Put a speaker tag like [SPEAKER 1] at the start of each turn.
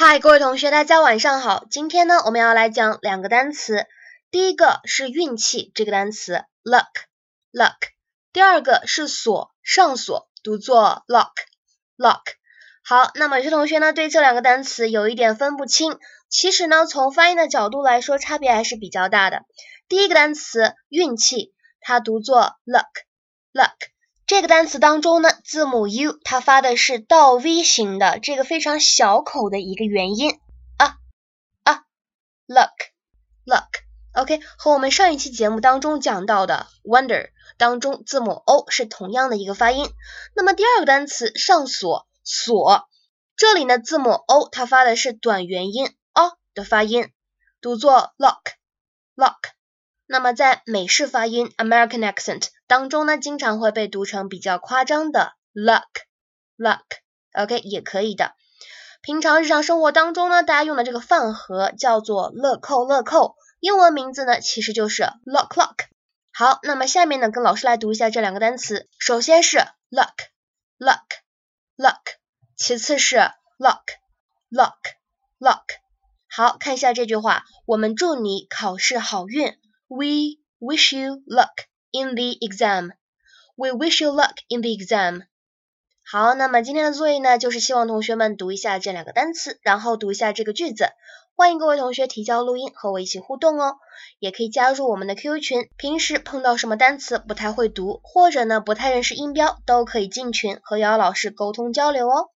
[SPEAKER 1] 嗨，各位同学，大家晚上好。今天呢，我们要来讲两个单词。第一个是运气这个单词，luck，luck。第二个是锁，上锁，读作 lock，lock。好，那么有些同学呢对这两个单词有一点分不清，其实呢从发音的角度来说，差别还是比较大的。第一个单词运气，它读作 luck，luck。这个单词当中呢，字母 U 它发的是倒 V 型的，这个非常小口的一个元音啊啊，luck luck OK，和我们上一期节目当中讲到的 wonder 当中字母 O 是同样的一个发音。那么第二个单词上锁锁，这里呢字母 O 它发的是短元音 O 的发音，读作 lock lock。那么在美式发音 American accent 当中呢，经常会被读成比较夸张的 luck luck，OK 也可以的。平常日常生活当中呢，大家用的这个饭盒叫做乐扣乐扣，英文名字呢其实就是 lock lock。好，那么下面呢跟老师来读一下这两个单词，首先是 luck luck luck，其次是 lock lock lock。好，看一下这句话，我们祝你考试好运。We wish you luck in the exam. We wish you luck in the exam. 好，那么今天的作业呢，就是希望同学们读一下这两个单词，然后读一下这个句子。欢迎各位同学提交录音和我一起互动哦，也可以加入我们的 QQ 群。平时碰到什么单词不太会读，或者呢不太认识音标，都可以进群和瑶瑶老师沟通交流哦。